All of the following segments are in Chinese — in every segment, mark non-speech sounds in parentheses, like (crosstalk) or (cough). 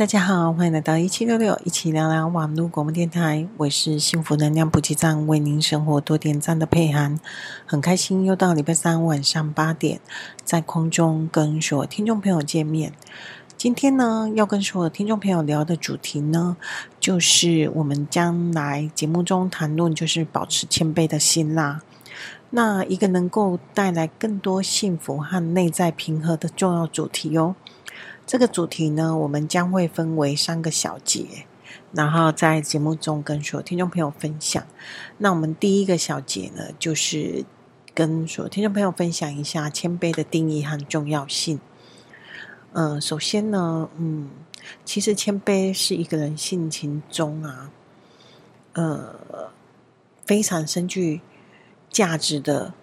大家好，欢迎来到一七六六一起聊聊网络广播电台。我是幸福能量补给站，为您生活多点赞的佩涵。很开心又到礼拜三晚上八点，在空中跟所有听众朋友见面。今天呢，要跟所有听众朋友聊的主题呢，就是我们将来节目中谈论，就是保持谦卑的心啦。那一个能够带来更多幸福和内在平和的重要主题哦。这个主题呢，我们将会分为三个小节，然后在节目中跟所有听众朋友分享。那我们第一个小节呢，就是跟所有听众朋友分享一下谦卑的定义和重要性。嗯、首先呢，嗯，其实谦卑是一个人性情中啊，呃，非常深具价值的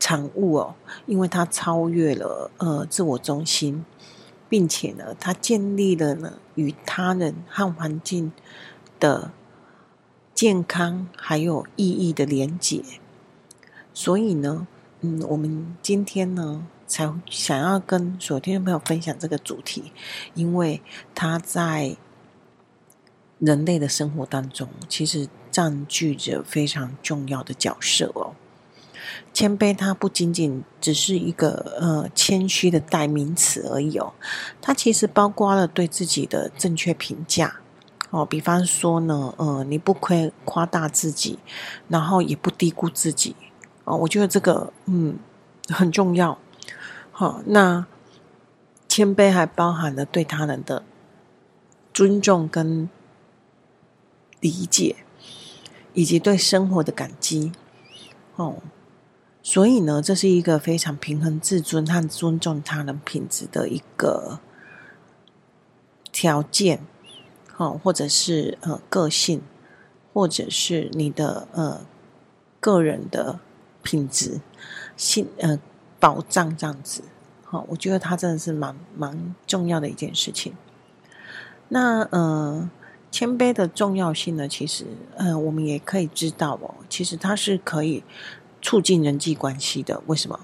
产物哦，因为它超越了呃自我中心。并且呢，他建立了呢与他人和环境的健康还有意义的连结。所以呢，嗯，我们今天呢才想要跟所有听众朋友分享这个主题，因为他在人类的生活当中，其实占据着非常重要的角色哦。谦卑，它不仅仅只是一个呃谦虚的代名词而已哦，它其实包括了对自己的正确评价哦。比方说呢，呃，你不亏夸大自己，然后也不低估自己哦。我觉得这个嗯很重要。好，哦，那谦卑还包含了对他人的尊重跟理解，以及对生活的感激哦。所以呢，这是一个非常平衡自尊和尊重他人品质的一个条件，哦，或者是呃个性，或者是你的呃个人的品质，性呃保障这样子，好，我觉得它真的是蛮蛮重要的一件事情。那呃，谦卑的重要性呢，其实呃，我们也可以知道哦，其实它是可以。促进人际关系的，为什么？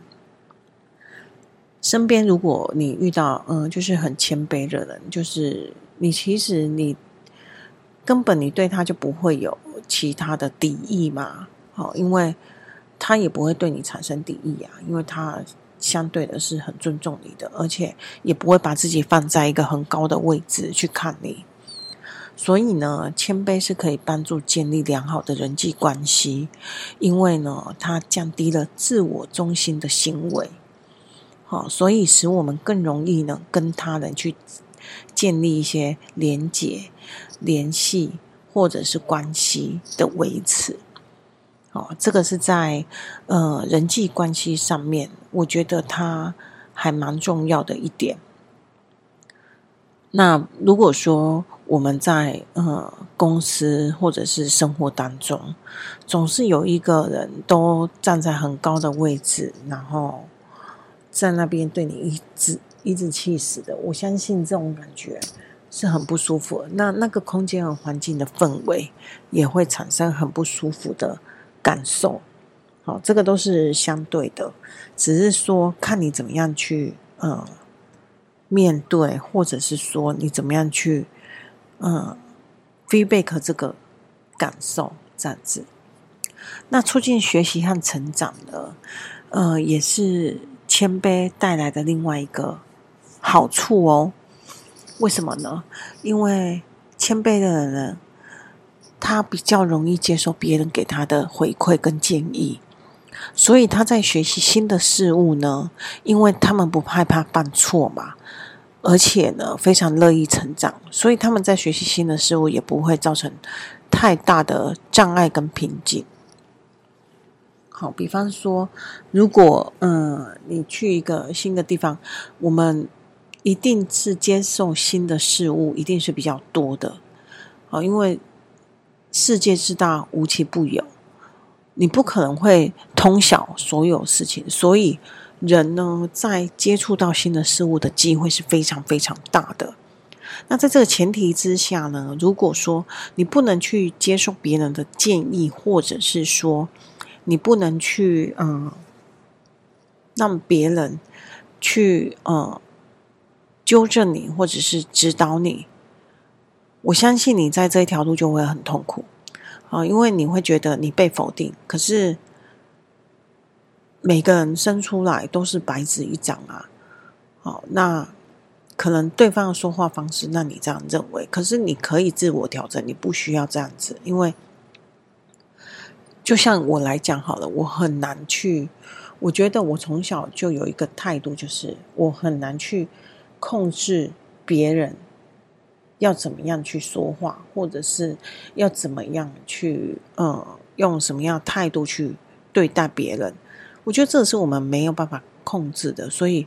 身边如果你遇到嗯，就是很谦卑的人，就是你其实你根本你对他就不会有其他的敌意嘛，好，因为他也不会对你产生敌意啊，因为他相对的是很尊重你的，而且也不会把自己放在一个很高的位置去看你。所以呢，谦卑是可以帮助建立良好的人际关系，因为呢，它降低了自我中心的行为，好，所以使我们更容易呢跟他人去建立一些连结、联系或者是关系的维持。好，这个是在呃人际关系上面，我觉得它还蛮重要的一点。那如果说，我们在呃公司或者是生活当中，总是有一个人都站在很高的位置，然后在那边对你一直一直气死的。我相信这种感觉是很不舒服的。那那个空间和环境的氛围也会产生很不舒服的感受。好，这个都是相对的，只是说看你怎么样去呃面对，或者是说你怎么样去。嗯，feedback 这个感受这样子，那促进学习和成长的，呃，也是谦卑带来的另外一个好处哦。为什么呢？因为谦卑的人呢，他比较容易接受别人给他的回馈跟建议，所以他在学习新的事物呢，因为他们不害怕犯错嘛。而且呢，非常乐意成长，所以他们在学习新的事物也不会造成太大的障碍跟瓶颈。好，比方说，如果嗯，你去一个新的地方，我们一定是接受新的事物，一定是比较多的。好，因为世界之大，无奇不有，你不可能会通晓所有事情，所以。人呢，在接触到新的事物的机会是非常非常大的。那在这个前提之下呢，如果说你不能去接受别人的建议，或者是说你不能去嗯让别人去嗯纠正你，或者是指导你。我相信你在这一条路就会很痛苦啊，因为你会觉得你被否定。可是每个人生出来都是白纸一张啊，好，那可能对方的说话方式，那你这样认为，可是你可以自我调整，你不需要这样子，因为就像我来讲好了，我很难去，我觉得我从小就有一个态度，就是我很难去控制别人。要怎么样去说话，或者是要怎么样去，呃，用什么样态度去对待别人？我觉得这是我们没有办法控制的，所以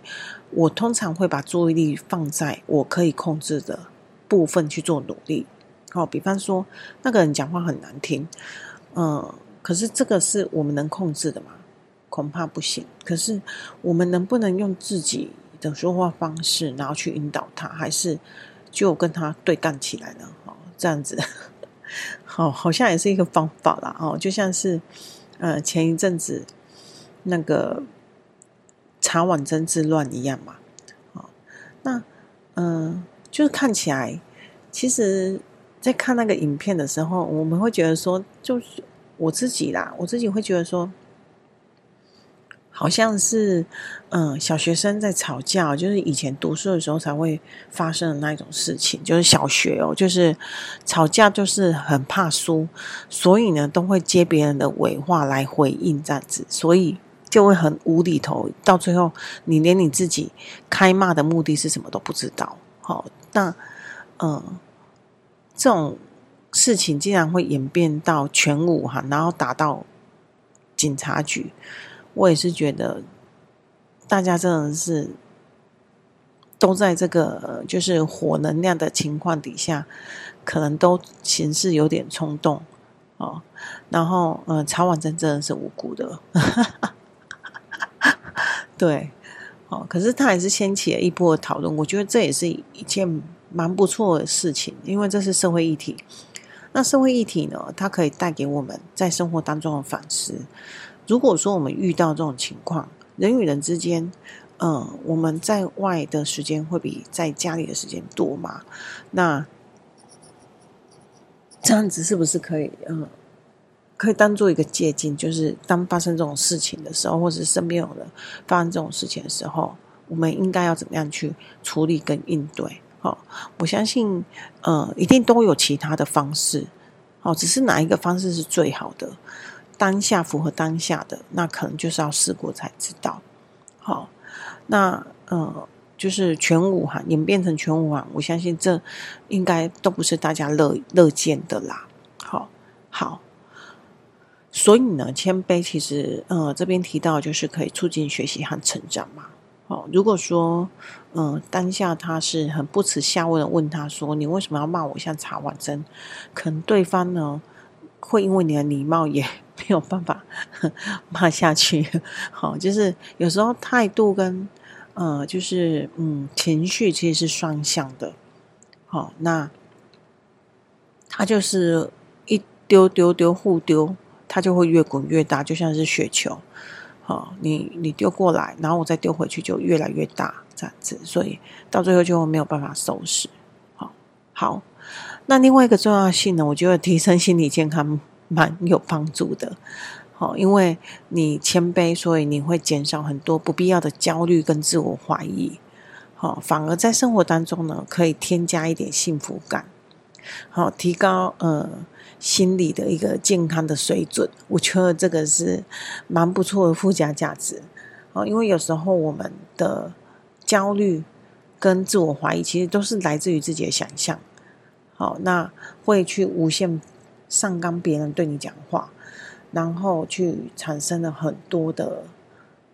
我通常会把注意力放在我可以控制的部分去做努力。好，比方说那个人讲话很难听，嗯、可是这个是我们能控制的吗？恐怕不行。可是我们能不能用自己的说话方式，然后去引导他，还是？就跟他对干起来了，哦，这样子，好，(laughs) 好像也是一个方法啦，哦，就像是，呃，前一阵子那个茶碗蒸之乱一样嘛，哦，那，嗯、就是看起来，其实，在看那个影片的时候，我们会觉得说，就是我自己啦，我自己会觉得说。好像是，嗯，小学生在吵架，就是以前读书的时候才会发生的那一种事情。就是小学哦，就是吵架，就是很怕输，所以呢，都会接别人的尾话来回应这样子，所以就会很无厘头。到最后，你连你自己开骂的目的是什么都不知道。好，那嗯，这种事情竟然会演变到全武哈，然后打到警察局。我也是觉得，大家真的是都在这个就是火能量的情况底下，可能都行事有点冲动哦。然后，呃，茶碗蒸真的是无辜的，(laughs) 对，哦。可是他还是掀起了一波讨论，我觉得这也是一件蛮不错的事情，因为这是社会议题。那社会议题呢，它可以带给我们在生活当中的反思。如果说我们遇到这种情况，人与人之间，嗯、我们在外的时间会比在家里的时间多吗？那这样子是不是可以，嗯、可以当做一个借鉴？就是当发生这种事情的时候，或者是身边有人发生这种事情的时候，我们应该要怎么样去处理跟应对？好，我相信，呃，一定都有其他的方式，好，只是哪一个方式是最好的？当下符合当下的，那可能就是要试过才知道。好，那呃，就是全武哈，演变成全武啊，我相信这应该都不是大家乐乐见的啦。好，好，所以呢，谦卑其实呃这边提到就是可以促进学习和成长嘛。好，如果说嗯、呃、当下他是很不耻下问的问他说，你为什么要骂我像茶碗蒸？可能对方呢会因为你的礼貌也。没有办法 (laughs) 骂下去，好，就是有时候态度跟呃，就是嗯，情绪其实是双向的，好，那他就是一丢丢丢互丢，他就会越滚越大，就像是雪球，好，你你丢过来，然后我再丢回去，就越来越大，这样子，所以到最后就没有办法收拾，好，好，那另外一个重要性呢，我觉得提升心理健康。蛮有帮助的，好，因为你谦卑，所以你会减少很多不必要的焦虑跟自我怀疑，好，反而在生活当中呢，可以添加一点幸福感，好，提高呃心理的一个健康的水准，我觉得这个是蛮不错的附加价值，好，因为有时候我们的焦虑跟自我怀疑，其实都是来自于自己的想象，好，那会去无限。上纲别人对你讲话，然后去产生了很多的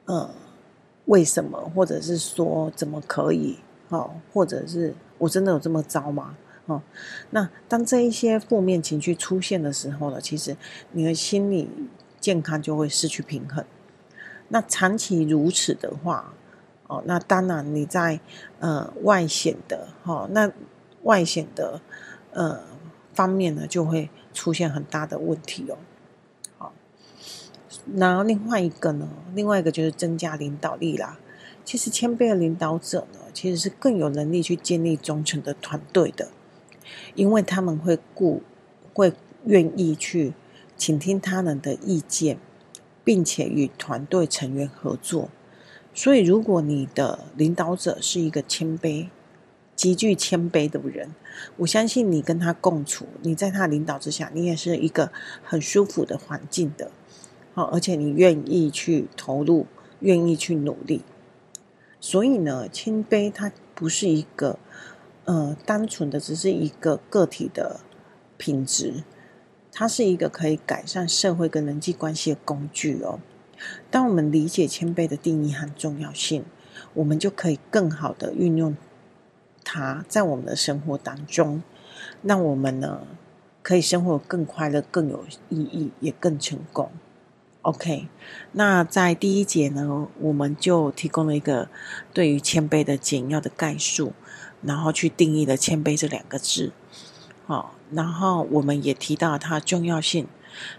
呃为什么，或者是说怎么可以哦，或者是我真的有这么糟吗？哦，那当这一些负面情绪出现的时候呢，其实你的心理健康就会失去平衡。那长期如此的话，哦，那当然你在呃外显的哦，那外显的呃方面呢就会。出现很大的问题哦，好，然后另外一个呢，另外一个就是增加领导力啦。其实谦卑的领导者呢，其实是更有能力去建立忠诚的团队的，因为他们会顾会愿意去倾听他人的意见，并且与团队成员合作。所以，如果你的领导者是一个谦卑、极具谦卑的人，我相信你跟他共处，你在他领导之下，你也是一个很舒服的环境的。好，而且你愿意去投入，愿意去努力。所以呢，谦卑它不是一个呃单纯的只是一个个体的品质，它是一个可以改善社会跟人际关系的工具哦。当我们理解谦卑的定义和重要性，我们就可以更好的运用它在我们的生活当中，让我们呢可以生活更快乐、更有意义，也更成功。OK，那在第一节呢，我们就提供了一个对于谦卑的简要的概述，然后去定义了谦卑这两个字。好，然后我们也提到它重要性，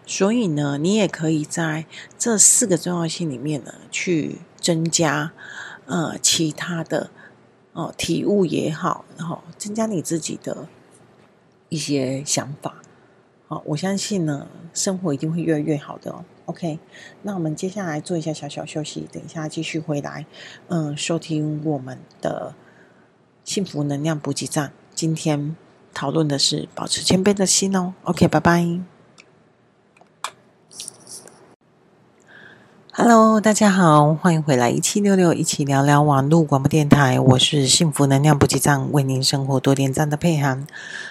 所以呢，你也可以在这四个重要性里面呢，去增加呃其他的哦、体悟也好，然后增加你自己的一些想法。好，我相信呢，生活一定会越来越好的哦。OK，那我们接下来做一下小小休息，等一下继续回来，嗯，收听我们的幸福能量补给站。今天讨论的是保持谦卑的心哦。OK，拜拜。Hello，大家好，欢迎回来一七六六一起聊聊网络广播电台，我是幸福能量补给站，为您生活多点赞的佩涵，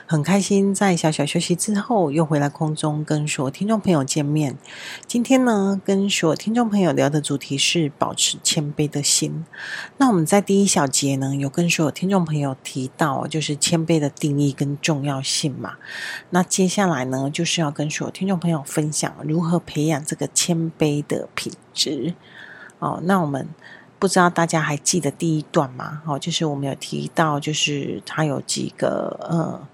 很开心在小小休息之后又回来空中跟所有听众朋友见面。今天呢，跟所有听众朋友聊的主题是保持谦卑的心。那我们在第一小节呢，有跟所有听众朋友提到，就是谦卑的定义跟重要性嘛。那接下来呢，就是要跟所有听众朋友分享如何培养这个谦卑的品值哦，那我们不知道大家还记得第一段吗？哦，就是我们有提到，就是它有几个呃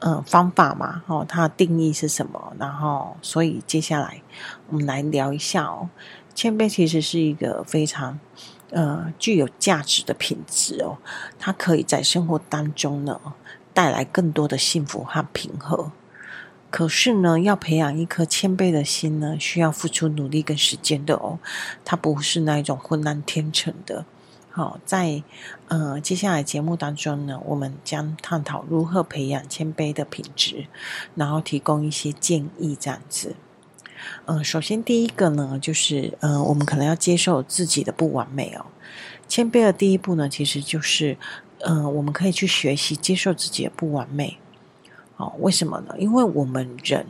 嗯方法嘛，哦，它的定义是什么？然后，所以接下来我们来聊一下哦，谦卑其实是一个非常呃具有价值的品质哦，它可以在生活当中呢带来更多的幸福和平和。可是呢，要培养一颗谦卑的心呢，需要付出努力跟时间的哦。它不是那一种浑然天成的。好，在呃接下来节目当中呢，我们将探讨如何培养谦卑的品质，然后提供一些建议这样子。呃，首先第一个呢，就是呃，我们可能要接受自己的不完美哦。谦卑的第一步呢，其实就是呃，我们可以去学习接受自己的不完美。哦，为什么呢？因为我们人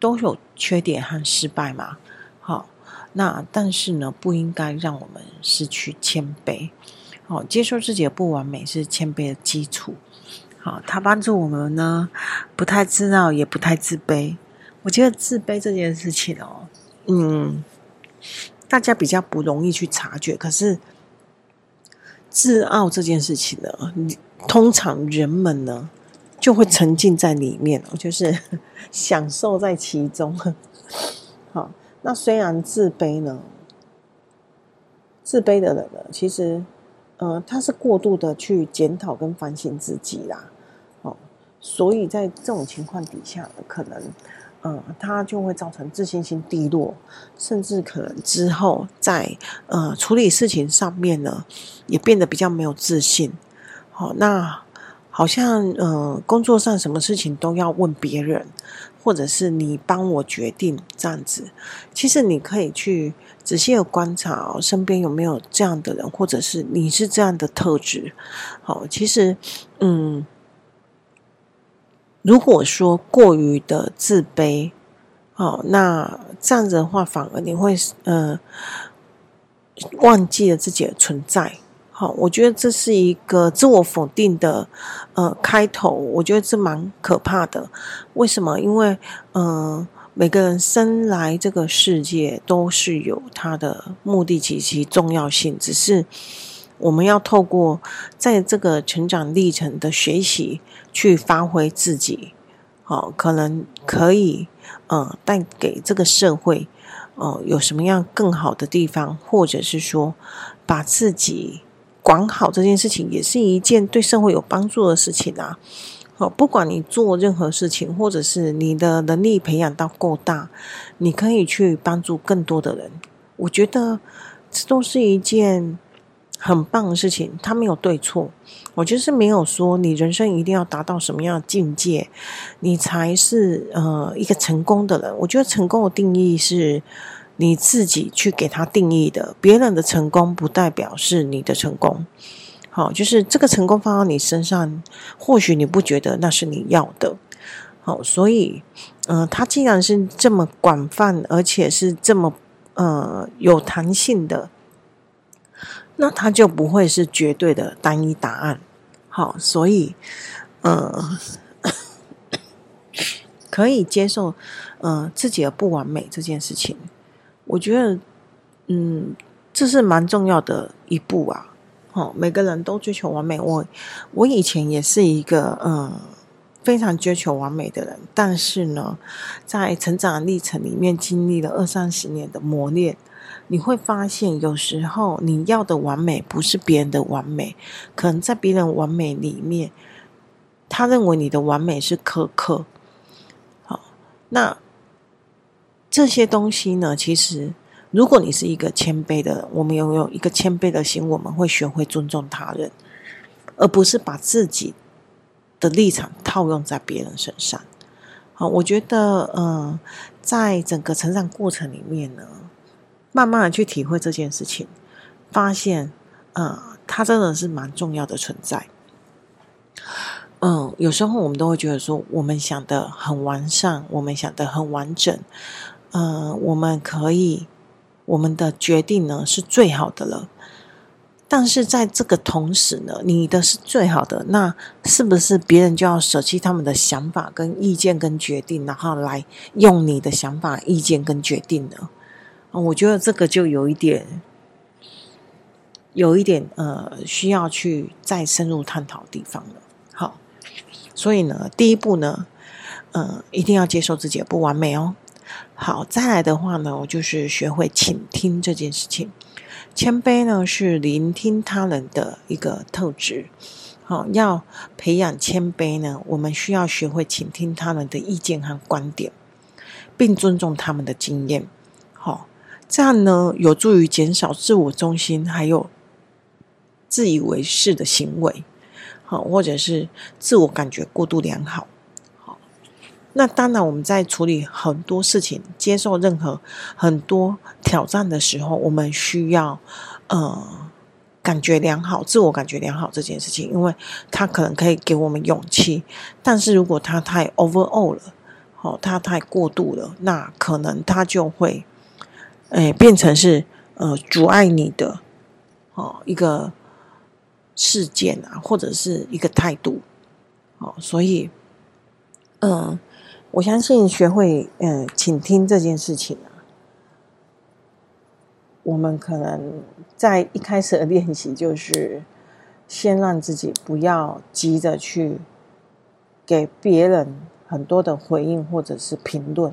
都有缺点和失败嘛。好，那但是呢，不应该让我们失去谦卑。好，接受自己的不完美是谦卑的基础。好，它帮助我们呢，不太自傲，也不太自卑。我觉得自卑这件事情哦，嗯，大家比较不容易去察觉。可是自傲这件事情呢，通常人们呢，就会沉浸在里面，我就是 (laughs) 享受在其中。(laughs) 好，那虽然自卑呢，自卑的人呢，其实，呃，他是过度的去检讨跟反省自己啦。哦，所以在这种情况底下，可能，呃，他就会造成自信心低落，甚至可能之后在呃处理事情上面呢，也变得比较没有自信。好，那。好像呃，工作上什么事情都要问别人，或者是你帮我决定这样子。其实你可以去仔细的观察身边有没有这样的人，或者是你是这样的特质。好，其实嗯，如果说过于的自卑，好，那这样子的话，反而你会呃忘记了自己的存在。好，我觉得这是一个自我否定的呃开头，我觉得这蛮可怕的。为什么？因为嗯、呃，每个人生来这个世界都是有他的目的及其重要性，只是我们要透过在这个成长历程的学习去发挥自己，好，可能可以嗯、呃、带给这个社会哦、呃，有什么样更好的地方，或者是说把自己管好这件事情，也是一件对社会有帮助的事情啊。好，不管你做任何事情，或者是你的能力培养到够大，你可以去帮助更多的人。我觉得这都是一件很棒的事情。它没有对错，我觉得是没有说你人生一定要达到什么样的境界，你才是呃一个成功的人。我觉得成功的定义是你自己去给他定义的，别人的成功不代表是你的成功。好，就是这个成功放到你身上，或许你不觉得那是你要的。好，所以，嗯、呃，它既然是这么广泛，而且是这么呃有弹性的，那它就不会是绝对的单一答案。好，所以，呃，(coughs) 可以接受呃自己的不完美这件事情，我觉得，嗯，这是蛮重要的一步啊。哦，每个人都追求完美。我我以前也是一个嗯非常追求完美的人，但是呢，在成长历程里面经历了二三十年的磨练，你会发现有时候你要的完美不是别人的完美，可能在别人完美里面，他认为你的完美是苛刻。好，那这些东西呢，其实。如果你是一个谦卑的，我们拥有一个谦卑的心，我们会学会尊重他人，而不是把自己的立场套用在别人身上。好，我觉得，嗯、呃，在整个成长过程里面呢，慢慢的去体会这件事情，发现，嗯、呃，它真的是蛮重要的存在。嗯、有时候我们都会觉得说，我们想的很完善，我们想的很完整，呃，我们可以。我们的决定呢是最好的了，但是在这个同时呢，你的是最好的，那是不是别人就要舍弃他们的想法跟意见跟决定，然后来用你的想法、意见跟决定呢？啊，我觉得这个就有一点，有一点呃，需要去再深入探讨地方了。好，所以呢，第一步呢，呃，一定要接受自己的不完美哦。好，再来的话呢，我就是学会倾听这件事情。谦卑呢，是聆听他人的一个特质。好，要培养谦卑呢，我们需要学会倾听他人的意见和观点，并尊重他们的经验。好，这样呢，有助于减少自我中心，还有自以为是的行为。好，或者是自我感觉过度良好。那当然，我们在处理很多事情、接受任何很多挑战的时候，我们需要呃感觉良好、自我感觉良好这件事情，因为它可能可以给我们勇气。但是如果它太 overall 了，哦，它太过度了，那可能它就会诶变成是呃阻碍你的哦一个事件啊，或者是一个态度哦，所以嗯。我相信学会嗯倾听这件事情啊，我们可能在一开始的练习就是先让自己不要急着去给别人很多的回应或者是评论。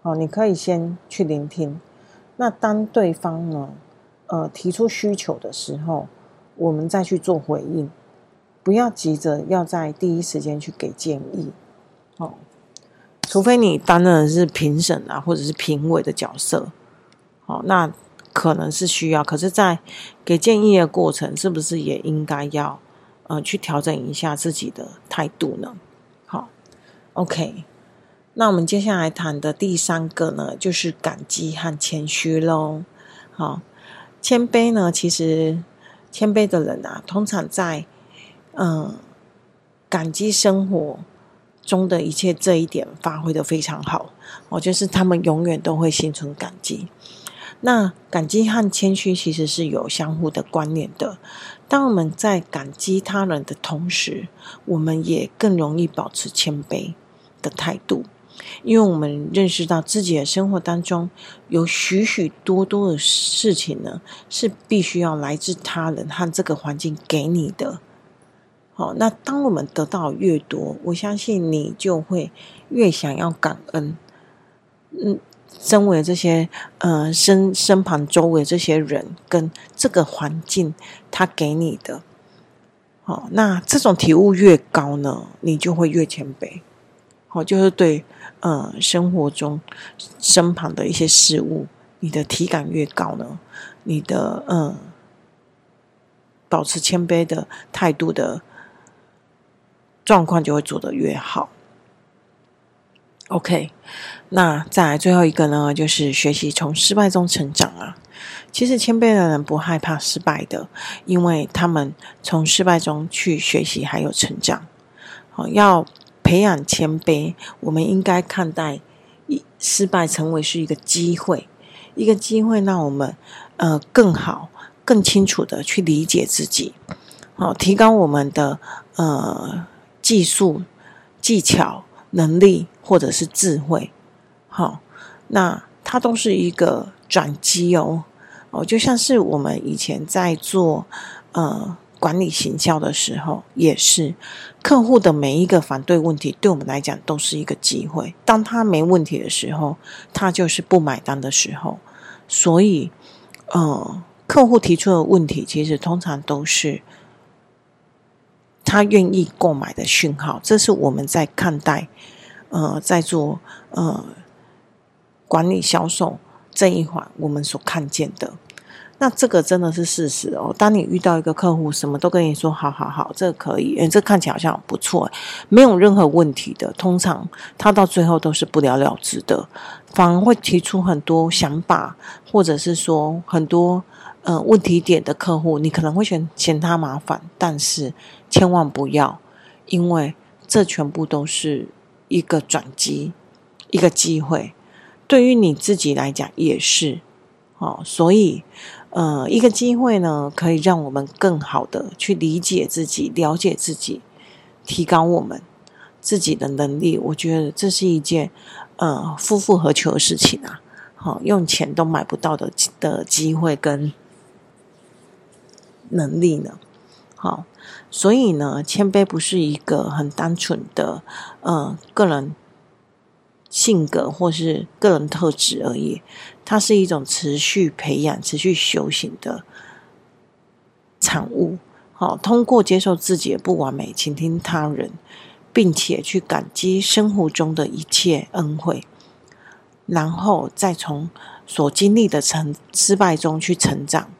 好，你可以先去聆听。那当对方呢，呃，提出需求的时候，我们再去做回应，不要急着要在第一时间去给建议。好。除非你担任的是评审啊，或者是评委的角色，好，那可能是需要。可是，在给建议的过程，是不是也应该要呃去调整一下自己的态度呢？好，OK。那我们接下来谈的第三个呢，就是感激和谦虚喽。好，谦卑呢，其实谦卑的人啊，通常在嗯、感激生活中的一切，这一点发挥的非常好，我就是他们永远都会心存感激。那感激和谦虚其实是有相互的关联的。当我们在感激他人的同时，我们也更容易保持谦卑的态度，因为我们认识到自己的生活当中有许许多多的事情呢，是必须要来自他人和这个环境给你的。好，那当我们得到越多，我相信你就会越想要感恩。嗯，身为这些呃身身旁周围这些人跟这个环境，他给你的，好，那这种体悟越高呢，你就会越谦卑。好，就是对呃生活中身旁的一些事物，你的体感越高呢，你的嗯、呃、保持谦卑的态度的状况就会做得越好。OK，那再来最后一个呢，就是学习从失败中成长啊。其实谦卑的人不害怕失败的，因为他们从失败中去学习还有成长。好，要培养谦卑，我们应该看待一失败成为是一个机会，一个机会让我们呃更好、更清楚的去理解自己，好，提高我们的呃技术、技巧。能力或者是智慧，好，那它都是一个转机哦，哦，就像是我们以前在做呃管理行销的时候，也是客户的每一个反对问题，对我们来讲都是一个机会。当他没问题的时候，他就是不买单的时候，所以，呃，客户提出的问题，其实通常都是。他愿意购买的讯号，这是我们在看待，呃，在做呃管理销售这一环，我们所看见的。那这个真的是事实哦。当你遇到一个客户，什么都跟你说，好好好，这个可以，诶，这看起来好像不错，没有任何问题的。通常他到最后都是不了了之的，反而会提出很多想法，或者是说很多。呃，问题点的客户，你可能会嫌嫌他麻烦，但是千万不要，因为这全部都是一个转机，一个机会，对于你自己来讲也是，哦，所以，呃，一个机会呢，可以让我们更好的去理解自己，了解自己，提高我们自己的能力。我觉得这是一件呃，夫复何求的事情啊，好，用钱都买不到的的机会跟。能力呢？好，所以呢，谦卑不是一个很单纯的呃个人性格或是个人特质而已，它是一种持续培养、持续修行的产物。好，通过接受自己的不完美，倾听他人，并且去感激生活中的一切恩惠，然后再从所经历的成失败中去成长。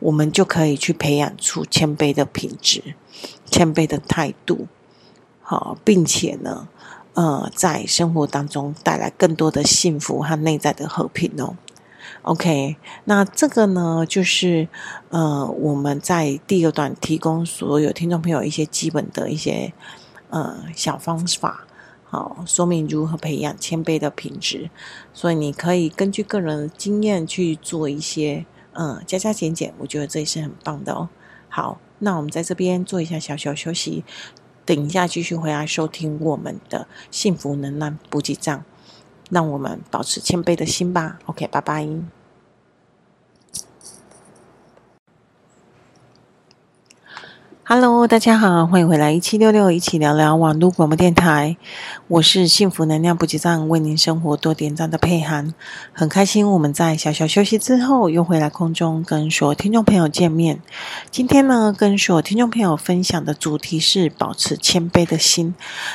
我们就可以去培养出谦卑的品质、谦卑的态度，好，并且呢，呃，在生活当中带来更多的幸福和内在的和平哦。OK，那这个呢，就是呃，我们在第二段提供所有听众朋友一些基本的一些呃小方法，好，说明如何培养谦卑的品质，所以你可以根据个人经验去做一些。嗯，加加减减，我觉得这也是很棒的哦。好，那我们在这边做一下小小休息，等一下继续回来收听我们的幸福能量补给站，让我们保持谦卑的心吧。OK，拜拜。Hello，大家好，欢迎回来一七六六一起聊聊网络广播电台。我是幸福能量补给站，为您生活多点赞的佩涵。很开心我们在小小休息之后又回来空中跟所有听众朋友见面。今天呢，跟所有听众朋友分享的主题是保持谦卑的心。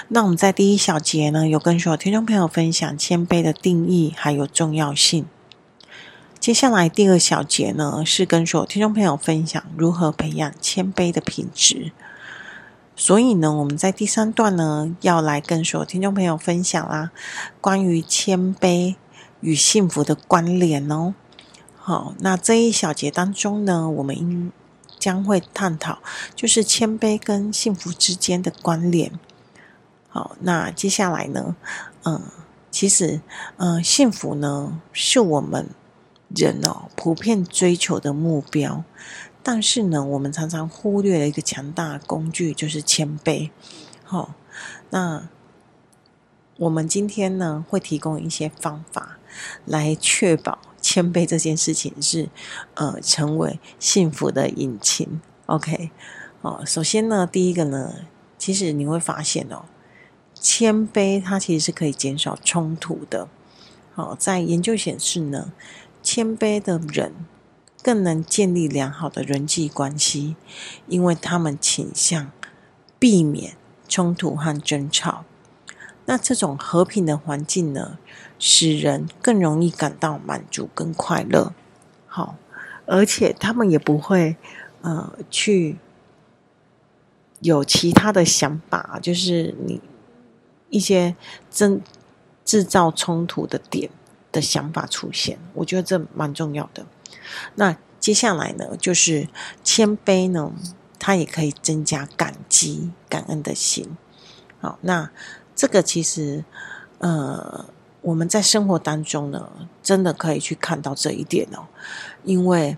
那我们在第一小节呢，有跟所有听众朋友分享谦卑的定义还有重要性。接下来第二小节呢，是跟所有听众朋友分享如何培养谦卑的品质。所以呢，我们在第三段呢，要来跟所有听众朋友分享啦，关于谦卑与幸福的关联哦。好，那这一小节当中呢，我们应将会探讨，就是谦卑跟幸福之间的关联。好，那接下来呢，嗯，其实，嗯，幸福呢，是我们。人哦，普遍追求的目标，但是呢，我们常常忽略了一个强大的工具，就是谦卑。好、那我们今天呢，会提供一些方法来确保谦卑这件事情是呃成为幸福的引擎。OK，哦，首先呢，第一个呢，其实你会发现哦，谦卑它其实是可以减少冲突的。好，在研究显示呢，谦卑的人更能建立良好的人际关系，因为他们倾向避免冲突和争吵。那这种和平的环境呢，使人更容易感到满足跟快乐。好，而且他们也不会呃去有其他的想法，就是你一些争。制造冲突的点的想法出现，我觉得这蛮重要的。那接下来呢，就是谦卑呢，它也可以增加感激、感恩的心。好，那这个其实，呃，我们在生活当中呢，真的可以去看到这一点哦。因为，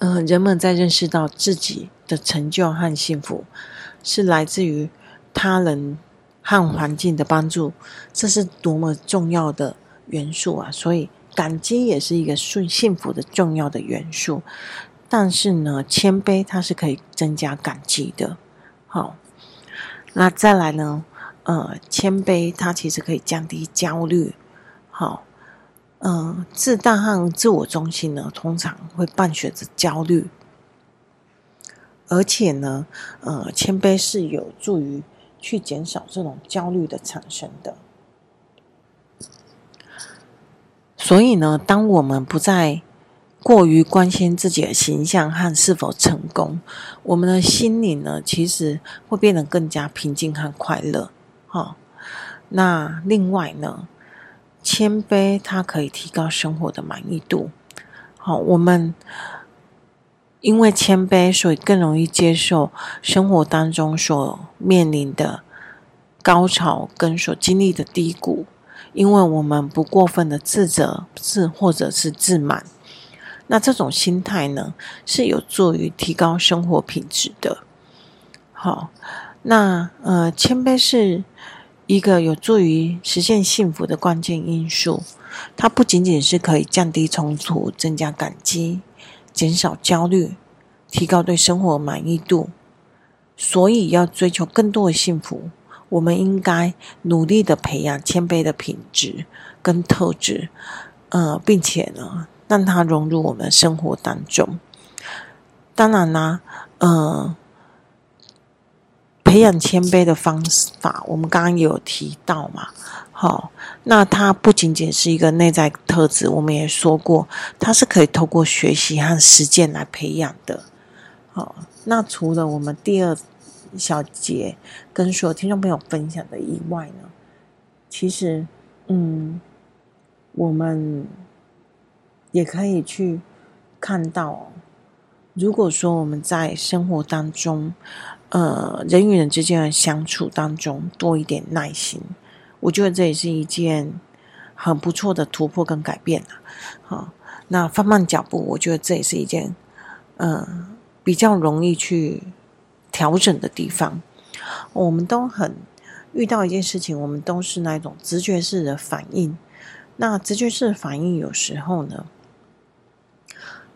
呃，人们在认识到自己的成就和幸福是来自于他人。和环境的帮助，这是多么重要的元素啊！所以感激也是一个顺幸福的重要的元素。但是呢，谦卑它是可以增加感激的。好，那再来呢？呃，谦卑它其实可以降低焦虑。好，嗯、呃，自大和自我中心呢，通常会伴随着焦虑。而且呢，呃，谦卑是有助于。去减少这种焦虑的产生的，所以呢，当我们不再过于关心自己的形象和是否成功，我们的心灵呢，其实会变得更加平静和快乐。哈，那另外呢，谦卑它可以提高生活的满意度。好，我们。因为谦卑，所以更容易接受生活当中所面临的高潮跟所经历的低谷。因为我们不过分的自责、自或者是自满，那这种心态呢，是有助于提高生活品质的。好，那呃，谦卑是一个有助于实现幸福的关键因素。它不仅仅是可以降低冲突、增加感激。减少焦虑，提高对生活满意度，所以要追求更多的幸福，我们应该努力的培养谦卑的品质跟特质，呃，并且呢，让它融入我们生活当中。当然啦，呃，培养谦卑的方法，我们刚刚也有提到嘛。好，那它不仅仅是一个内在特质，我们也说过，它是可以透过学习和实践来培养的。好，那除了我们第二小节跟所有听众朋友分享的以外呢，其实，嗯，我们也可以去看到，如果说我们在生活当中，呃，人与人之间的相处当中多一点耐心。我觉得这也是一件很不错的突破跟改变了。好，那放慢脚步，我觉得这也是一件嗯、比较容易去调整的地方。我们都很遇到一件事情，我们都是那种直觉式的反应。那直觉式的反应有时候呢，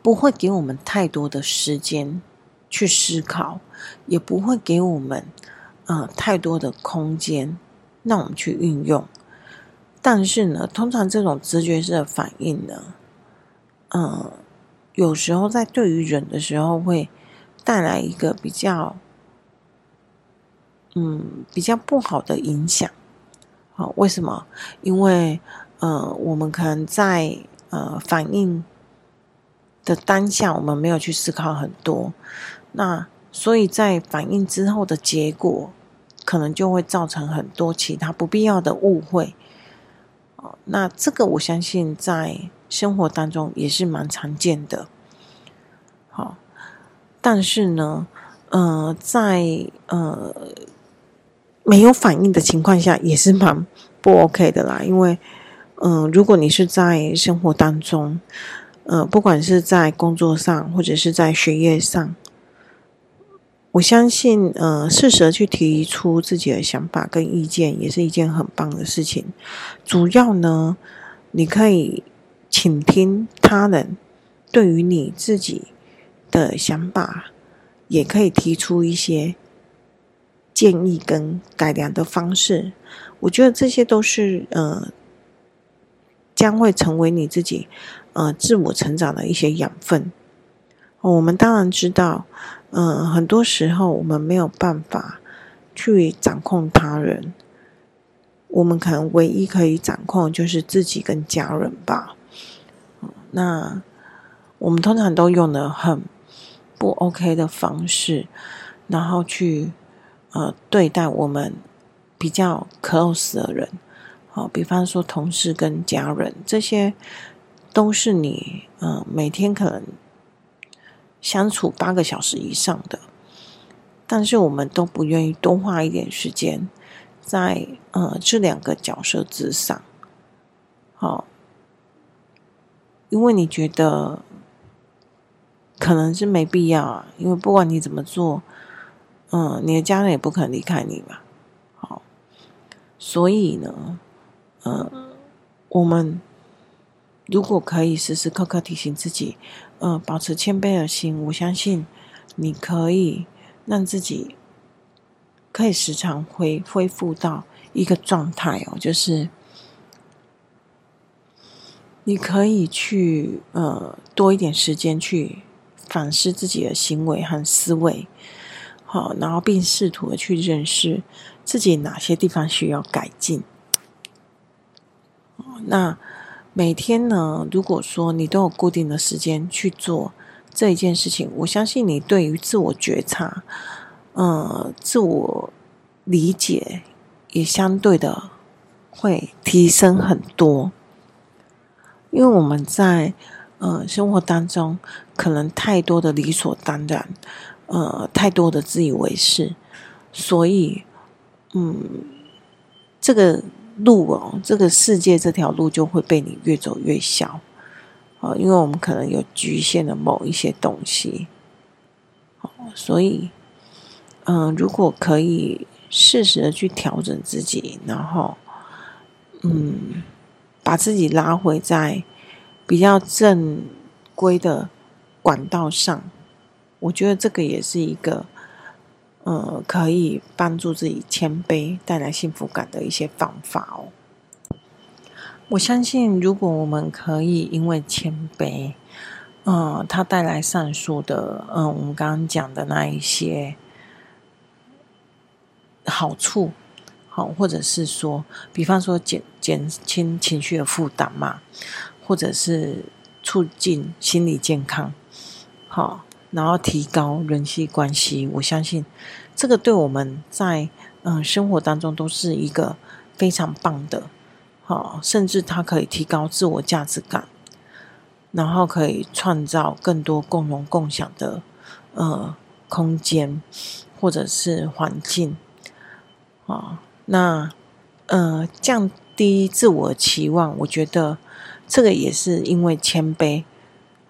不会给我们太多的时间去思考，也不会给我们呃太多的空间。那我们去运用，但是呢，通常这种直觉式的反应呢，嗯，有时候在对于人的时候会带来一个比较，嗯，比较不好的影响。好，为什么？因为，呃，我们可能在呃反应的当下，我们没有去思考很多，那所以在反应之后的结果。可能就会造成很多其他不必要的误会，哦，那这个我相信在生活当中也是蛮常见的。好，但是呢，呃，在呃没有反应的情况下，也是蛮不 OK 的啦。因为，嗯、如果你是在生活当中，呃，不管是在工作上或者是在学业上。我相信，呃，适时去提出自己的想法跟意见，也是一件很棒的事情。主要呢，你可以倾听他人对于你自己的想法，也可以提出一些建议跟改良的方式。我觉得这些都是呃，将会成为你自己呃自我成长的一些养分。我们当然知道，嗯、很多时候我们没有办法去掌控他人，我们可能唯一可以掌控就是自己跟家人吧。那我们通常都用的很不 OK 的方式，然后去呃对待我们比较 close 的人，好，比方说同事跟家人，这些都是你呃每天可能相处八个小时以上的，但是我们都不愿意多花一点时间在呃这两个角色之上，好。因为你觉得可能是没必要啊，因为不管你怎么做，嗯，你的家人也不可能离开你嘛。好，所以呢，嗯，我们如果可以时时刻刻提醒自己，嗯，保持谦卑的心，我相信你可以让自己可以时常恢恢复到一个状态哦，就是。你可以去呃多一点时间去反思自己的行为和思维，好，然后并试图的去认识自己哪些地方需要改进。那每天呢，如果说你都有固定的时间去做这一件事情，我相信你对于自我觉察、呃自我理解也相对的会提升很多。因为我们在呃生活当中，可能太多的理所当然，呃，太多的自以为是，所以，嗯，这个路哦，这个世界这条路就会被你越走越小，啊，因为我们可能有局限的某一些东西，哦，所以，嗯，如果可以适时的去调整自己，然后，嗯。把自己拉回在比较正规的管道上，我觉得这个也是一个呃可以帮助自己谦卑、带来幸福感的一些方法哦。我相信，如果我们可以因为谦卑，嗯、呃，它带来上述的，嗯、我们刚刚讲的那一些好处。好，或者是说，比方说减减轻情绪的负担嘛，或者是促进心理健康，好，然后提高人际关系。我相信这个对我们在嗯、生活当中都是一个非常棒的，好，甚至它可以提高自我价值感，然后可以创造更多共荣共享的呃空间或者是环境，啊。那，呃，降低自我期望，我觉得这个也是因为谦卑。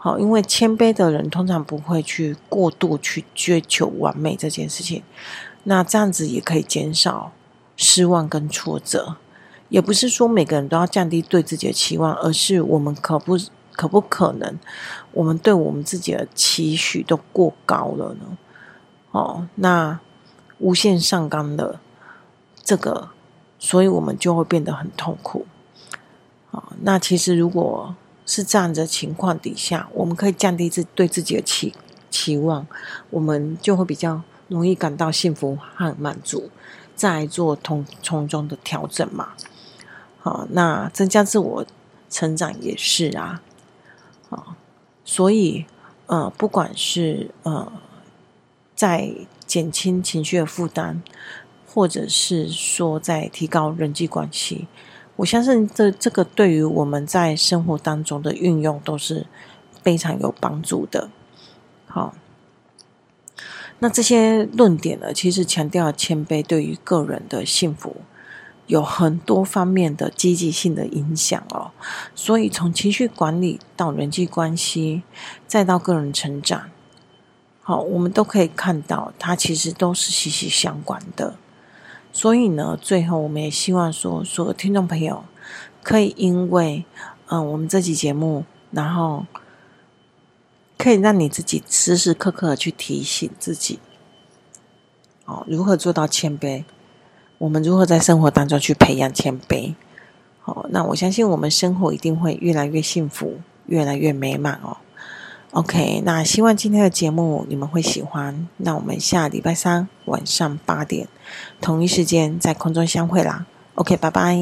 好，因为谦卑的人通常不会去过度去追求完美这件事情。那这样子也可以减少失望跟挫折。也不是说每个人都要降低对自己的期望，而是我们可不可不可能，我们对我们自己的期许都过高了呢？哦，那无限上纲的。这个，所以我们就会变得很痛苦。啊，那其实如果是这样的情况底下，我们可以降低自对自己的期期望，我们就会比较容易感到幸福和满足，再做从从中的调整嘛。好，那增加自我成长也是啊。啊，所以呃，不管是呃，在减轻情绪的负担。或者是说，在提高人际关系，我相信这这个对于我们在生活当中的运用都是非常有帮助的。好，那这些论点呢，其实强调谦卑对于个人的幸福有很多方面的积极性的影响哦。所以从情绪管理到人际关系，再到个人成长，好，我们都可以看到，它其实都是息息相关的。所以呢，最后我们也希望说，所有听众朋友可以因为，嗯、我们这期节目，然后可以让你自己时时刻刻去提醒自己，哦，如何做到谦卑？我们如何在生活当中去培养谦卑？哦，那我相信我们生活一定会越来越幸福，越来越美满哦。OK，那希望今天的节目你们会喜欢。那我们下礼拜三晚上八点同一时间在空中相会啦。OK，拜拜。